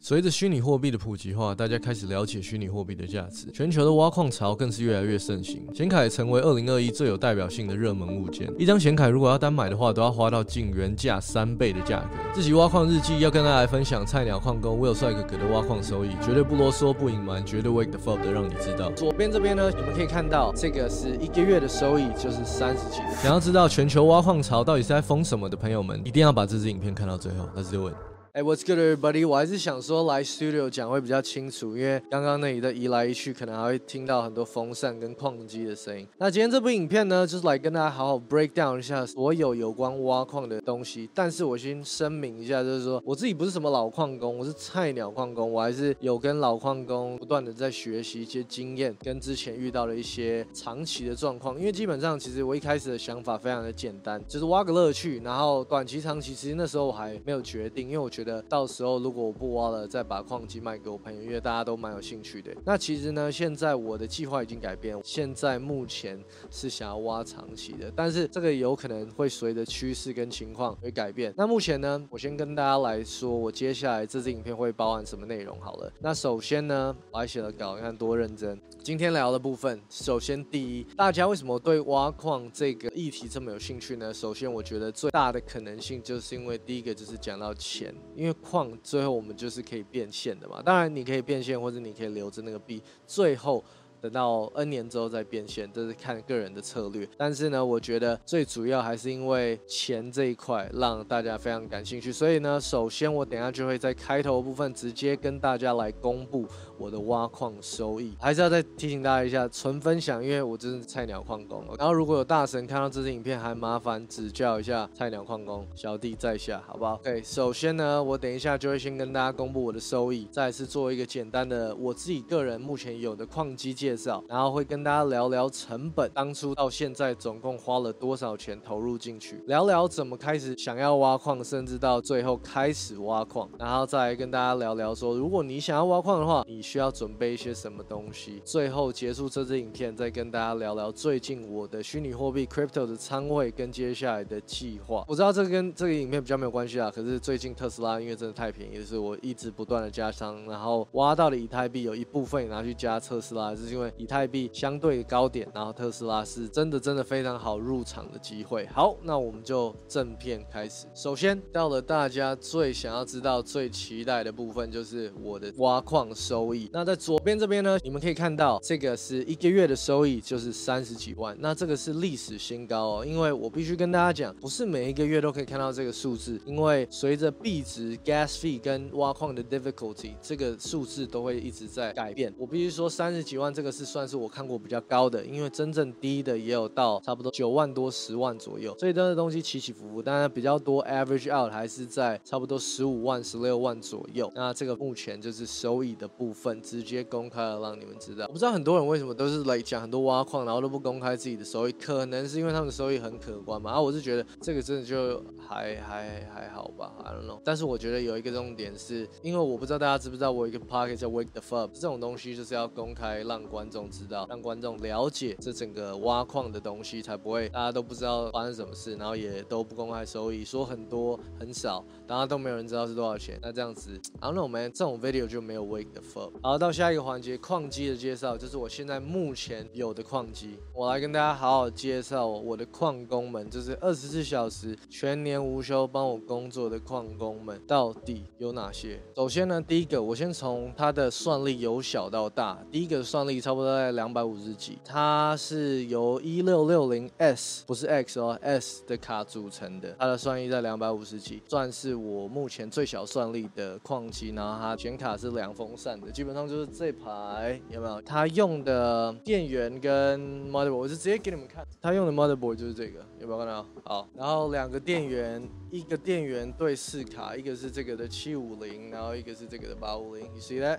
随着虚拟货币的普及化，大家开始了解虚拟货币的价值，全球的挖矿潮更是越来越盛行。显卡也成为二零二一最有代表性的热门物件。一张显卡如果要单买的话，都要花到近原价三倍的价格。自己挖矿日记要跟大家来分享菜鸟矿工 Will 帅哥哥的挖矿收益，绝对不啰嗦不隐瞒，绝对 wake the fuck 的让你知道。左边这边呢，你们可以看到这个是一个月的收益，就是三十几。想要知道全球挖矿潮到底是在疯什么的朋友们，一定要把这支影片看到最后。Let's do it。哎，What's good, everybody？我还是想说来 studio 讲会比较清楚，因为刚刚那里的移来移去，可能还会听到很多风扇跟矿机的声音。那今天这部影片呢，就是来跟大家好好 break down 一下所有有关挖矿的东西。但是我先声明一下，就是说我自己不是什么老矿工，我是菜鸟矿工，我还是有跟老矿工不断的在学习一些经验，跟之前遇到的一些长期的状况。因为基本上，其实我一开始的想法非常的简单，就是挖个乐趣，然后短期、长期，其实那时候我还没有决定，因为我觉得。到时候如果我不挖了，再把矿机卖给我朋友，因为大家都蛮有兴趣的。那其实呢，现在我的计划已经改变，现在目前是想要挖长期的，但是这个有可能会随着趋势跟情况会改变。那目前呢，我先跟大家来说，我接下来这支影片会包含什么内容好了。那首先呢，我还写了稿，你看多认真。今天聊的部分，首先第一，大家为什么对挖矿这个议题这么有兴趣呢？首先，我觉得最大的可能性就是因为第一个就是讲到钱，因为矿最后我们就是可以变现的嘛。当然，你可以变现，或者你可以留着那个币，最后。等到 N 年之后再变现，这是看个人的策略。但是呢，我觉得最主要还是因为钱这一块让大家非常感兴趣。所以呢，首先我等下就会在开头部分直接跟大家来公布我的挖矿收益。还是要再提醒大家一下，纯分享，因为我真是菜鸟矿工。然后如果有大神看到这支影片，还麻烦指教一下菜鸟矿工小弟在下，好不好？OK，首先呢，我等一下就会先跟大家公布我的收益，再次做一个简单的我自己个人目前有的矿机介。绍，然后会跟大家聊聊成本，当初到现在总共花了多少钱投入进去，聊聊怎么开始想要挖矿，甚至到最后开始挖矿，然后再来跟大家聊聊说，如果你想要挖矿的话，你需要准备一些什么东西。最后结束这支影片，再跟大家聊聊最近我的虚拟货币 crypto 的仓位跟接下来的计划。我知道这跟这个影片比较没有关系啊，可是最近特斯拉因为真的太便宜，是我一直不断的加仓，然后挖到的以太币有一部分拿去加特斯拉，是因为。以太币相对高点，然后特斯拉是真的真的非常好入场的机会。好，那我们就正片开始。首先到了大家最想要知道、最期待的部分，就是我的挖矿收益。那在左边这边呢，你们可以看到这个是一个月的收益，就是三十几万。那这个是历史新高哦，因为我必须跟大家讲，不是每一个月都可以看到这个数字，因为随着币值、gas fee 跟挖矿的 difficulty，这个数字都会一直在改变。我必须说，三十几万这个。是算是我看过比较高的，因为真正低的也有到差不多九万多、十万左右，所以这个东西起起伏伏。当然比较多 average out 还是在差不多十五万、十六万左右。那这个目前就是收益的部分，直接公开了让你们知道。我不知道很多人为什么都是来讲很多挖矿，然后都不公开自己的收益，可能是因为他们的收益很可观嘛。然后我是觉得这个真的就还还还好吧，I don't know。但是我觉得有一个重点是，因为我不知道大家知不知道，我有一个 pocket 叫 Wake the Fuck，这种东西就是要公开让观。观众知道，让观众了解这整个挖矿的东西，才不会大家都不知道发生什么事，然后也都不公开收益，说很多很少，大家都没有人知道是多少钱。那这样子，然后那我们这种 video 就没有 wake the fuck。好，到下一个环节，矿机的介绍，就是我现在目前有的矿机，我来跟大家好好介绍我的矿工们，就是二十四小时全年无休帮我工作的矿工们到底有哪些？首先呢，第一个，我先从它的算力由小到大，第一个算力。差不多在两百五十几，它是由一六六零 S 不是 X 哦 S 的卡组成的，它的算力在两百五十几，算是我目前最小算力的矿机。然后它显卡是两风扇的，基本上就是这排有没有？它用的电源跟 motherboard，我就直接给你们看，它用的 motherboard 就是这个，有没有看到？好，然后两个电源，一个电源对四卡，一个是这个的七五零，然后一个是这个的八五零，You see that？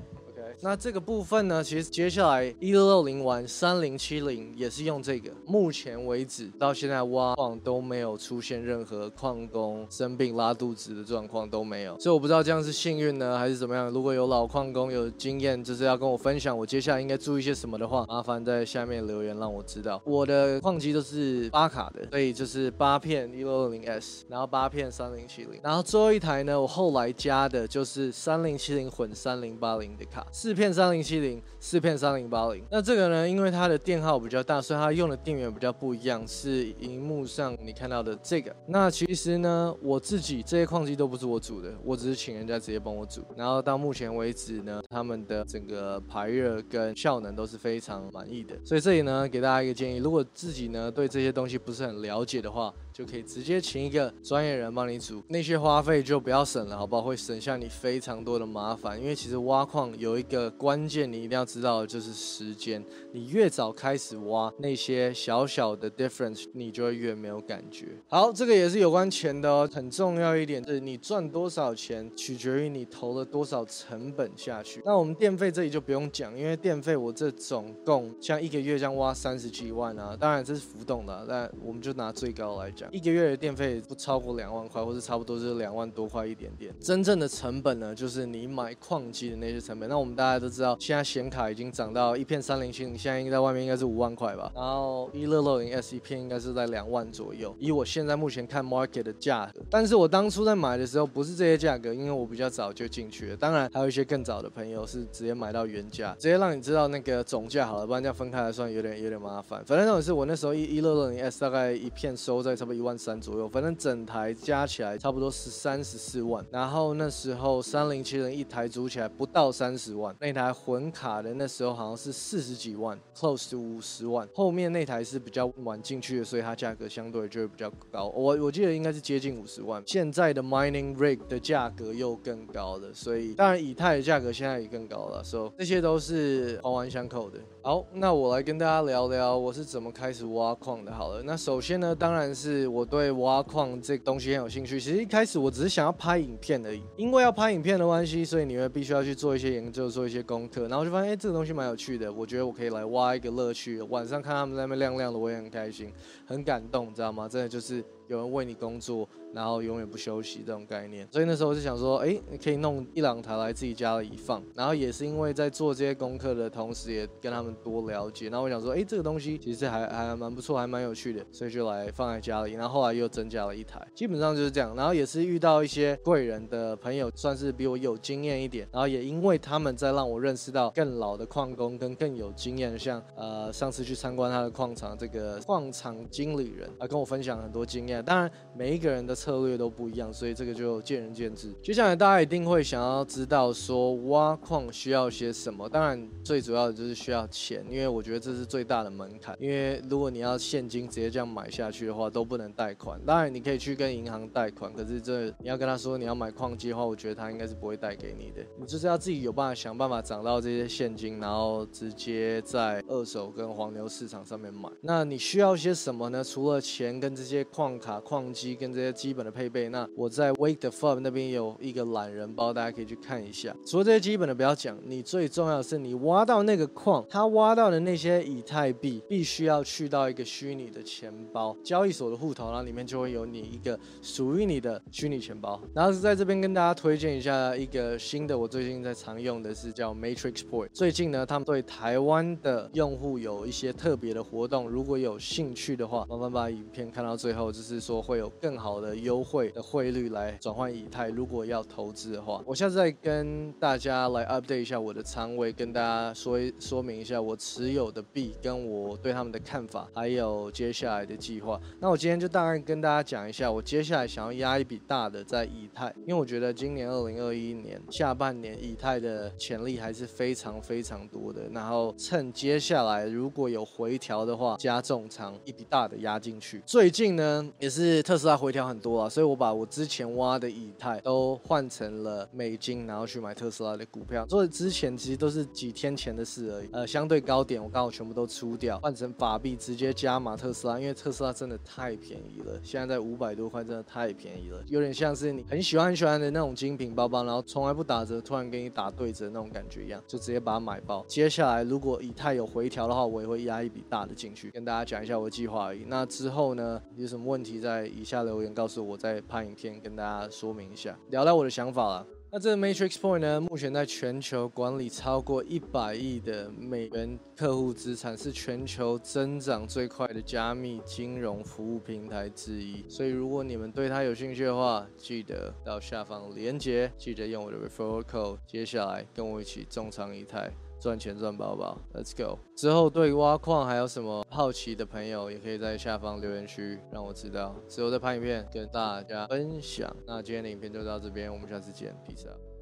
那这个部分呢，其实接下来一六六零完三零七零也是用这个，目前为止到现在挖矿都没有出现任何矿工生病拉肚子的状况都没有，所以我不知道这样是幸运呢还是怎么样。如果有老矿工有经验，就是要跟我分享我接下来应该注意些什么的话，麻烦在下面留言让我知道。我的矿机都是八卡的，所以就是八片一六六零 S，然后八片三零七零，然后最后一台呢，我后来加的就是三零七零混三零八零的卡四片三零七零，四片三零八零。那这个呢，因为它的电耗比较大，所以它用的电源比较不一样，是荧幕上你看到的这个。那其实呢，我自己这些矿机都不是我组的，我只是请人家直接帮我组。然后到目前为止呢，他们的整个排热跟效能都是非常满意的。所以这里呢，给大家一个建议，如果自己呢对这些东西不是很了解的话，就可以直接请一个专业人帮你组，那些花费就不要省了，好不好？会省下你非常多的麻烦。因为其实挖矿有有一个关键，你一定要知道的就是时间。你越早开始挖，那些小小的 difference，你就会越没有感觉。好，这个也是有关钱的哦，很重要一点是你赚多少钱，取决于你投了多少成本下去。那我们电费这里就不用讲，因为电费我这总共像一个月这样挖三十几万啊，当然这是浮动的，但我们就拿最高来讲。一个月的电费不超过两万块，或者差不多是两万多块一点点。真正的成本呢，就是你买矿机的那些成本。那我我们大家都知道，现在显卡已经涨到一片三零七零，现在应该在外面应该是五万块吧。然后一六六零 S 一片应该是在两万左右。以我现在目前看 market 的价格，但是我当初在买的时候不是这些价格，因为我比较早就进去了。当然还有一些更早的朋友是直接买到原价，直接让你知道那个总价好了，不然这样分开来算有点有点麻烦。反正那种是我那时候一一六六零 S 大概一片收在差不多。一万三左右，反正整台加起来差不多十三十四万。然后那时候三零七零一台组起来不到三十万，那台混卡的那时候好像是四十几万，close 五十万。后面那台是比较晚进去的，所以它价格相对就会比较高。我我记得应该是接近五十万。现在的 mining rig 的价格又更高了，所以当然以太的价格现在也更高了。所以这些都是环环相扣的。好，那我来跟大家聊聊我是怎么开始挖矿的。好了，那首先呢，当然是。我对挖矿这个东西很有兴趣。其实一开始我只是想要拍影片而已，因为要拍影片的关系，所以你会必须要去做一些研究，做一些功课。然后就发现，哎，这个东西蛮有趣的。我觉得我可以来挖一个乐趣。晚上看他们在那边亮亮的，我也很开心，很感动，你知道吗？真的就是有人为你工作。然后永远不休息这种概念，所以那时候我就想说，哎，可以弄一两台来自己家里放。然后也是因为在做这些功课的同时，也跟他们多了解。然后我想说，哎，这个东西其实还还蛮不错，还蛮有趣的，所以就来放在家里。然后后来又增加了一台，基本上就是这样。然后也是遇到一些贵人的朋友，算是比我有经验一点。然后也因为他们在让我认识到更老的矿工跟更有经验，像呃上次去参观他的矿场，这个矿场经理人啊跟我分享很多经验。当然每一个人的。策略都不一样，所以这个就见仁见智。接下来大家一定会想要知道说挖矿需要些什么，当然最主要的就是需要钱，因为我觉得这是最大的门槛。因为如果你要现金直接这样买下去的话，都不能贷款。当然你可以去跟银行贷款，可是这你要跟他说你要买矿机的话，我觉得他应该是不会贷给你的。你就是要自己有办法想办法涨到这些现金，然后直接在二手跟黄牛市场上面买。那你需要些什么呢？除了钱跟这些矿卡、矿机跟这些基本的配备，那我在 Wake the Fun 那边有一个懒人包，大家可以去看一下。除了这些基本的不要讲，你最重要的是你挖到那个矿，它挖到的那些以太币，必须要去到一个虚拟的钱包，交易所的户头，然后里面就会有你一个属于你的虚拟钱包。然后是在这边跟大家推荐一下一个新的，我最近在常用的是叫 Matrix Point。最近呢，他们对台湾的用户有一些特别的活动，如果有兴趣的话，麻烦把影片看到最后，就是说会有更好的。优惠的汇率来转换以太，如果要投资的话，我下次再跟大家来 update 一下我的仓位，跟大家说说明一下我持有的币跟我对他们的看法，还有接下来的计划。那我今天就大概跟大家讲一下，我接下来想要压一笔大的在以太，因为我觉得今年二零二一年下半年以太的潜力还是非常非常多的。然后趁接下来如果有回调的话，加重仓一笔大的压进去。最近呢，也是特斯拉回调很多啊，所以我把我之前挖的以太都换成了美金，然后去买特斯拉的股票。做之前其实都是几天前的事而已，呃，相对高点我刚好全部都出掉，换成法币直接加码特斯拉，因为特斯拉真的太便宜了，现在在五百多块，真的太便宜了，有点像是你很喜欢很喜欢的那种精品包包，然后从来不打折，突然给你打对折那种感觉一样，就直接把它买爆。接下来如果以太有回调的话，我也会压一笔大的进去，跟大家讲一下我的计划而已。那之后呢，有什么问题在以下留言告诉我，再拍影片跟大家说明一下，聊聊我的想法了。那这个 Matrix Point 呢，目前在全球管理超过一百亿的美元客户资产，是全球增长最快的加密金融服务平台之一。所以如果你们对它有兴趣的话，记得到下方连接，记得用我的 Referral Code，接下来跟我一起重仓一台。赚钱赚饱饱，Let's go！之后对挖矿还有什么好奇的朋友，也可以在下方留言区让我知道，之后再拍影片跟大家分享。那今天的影片就到这边，我们下次见，Peace。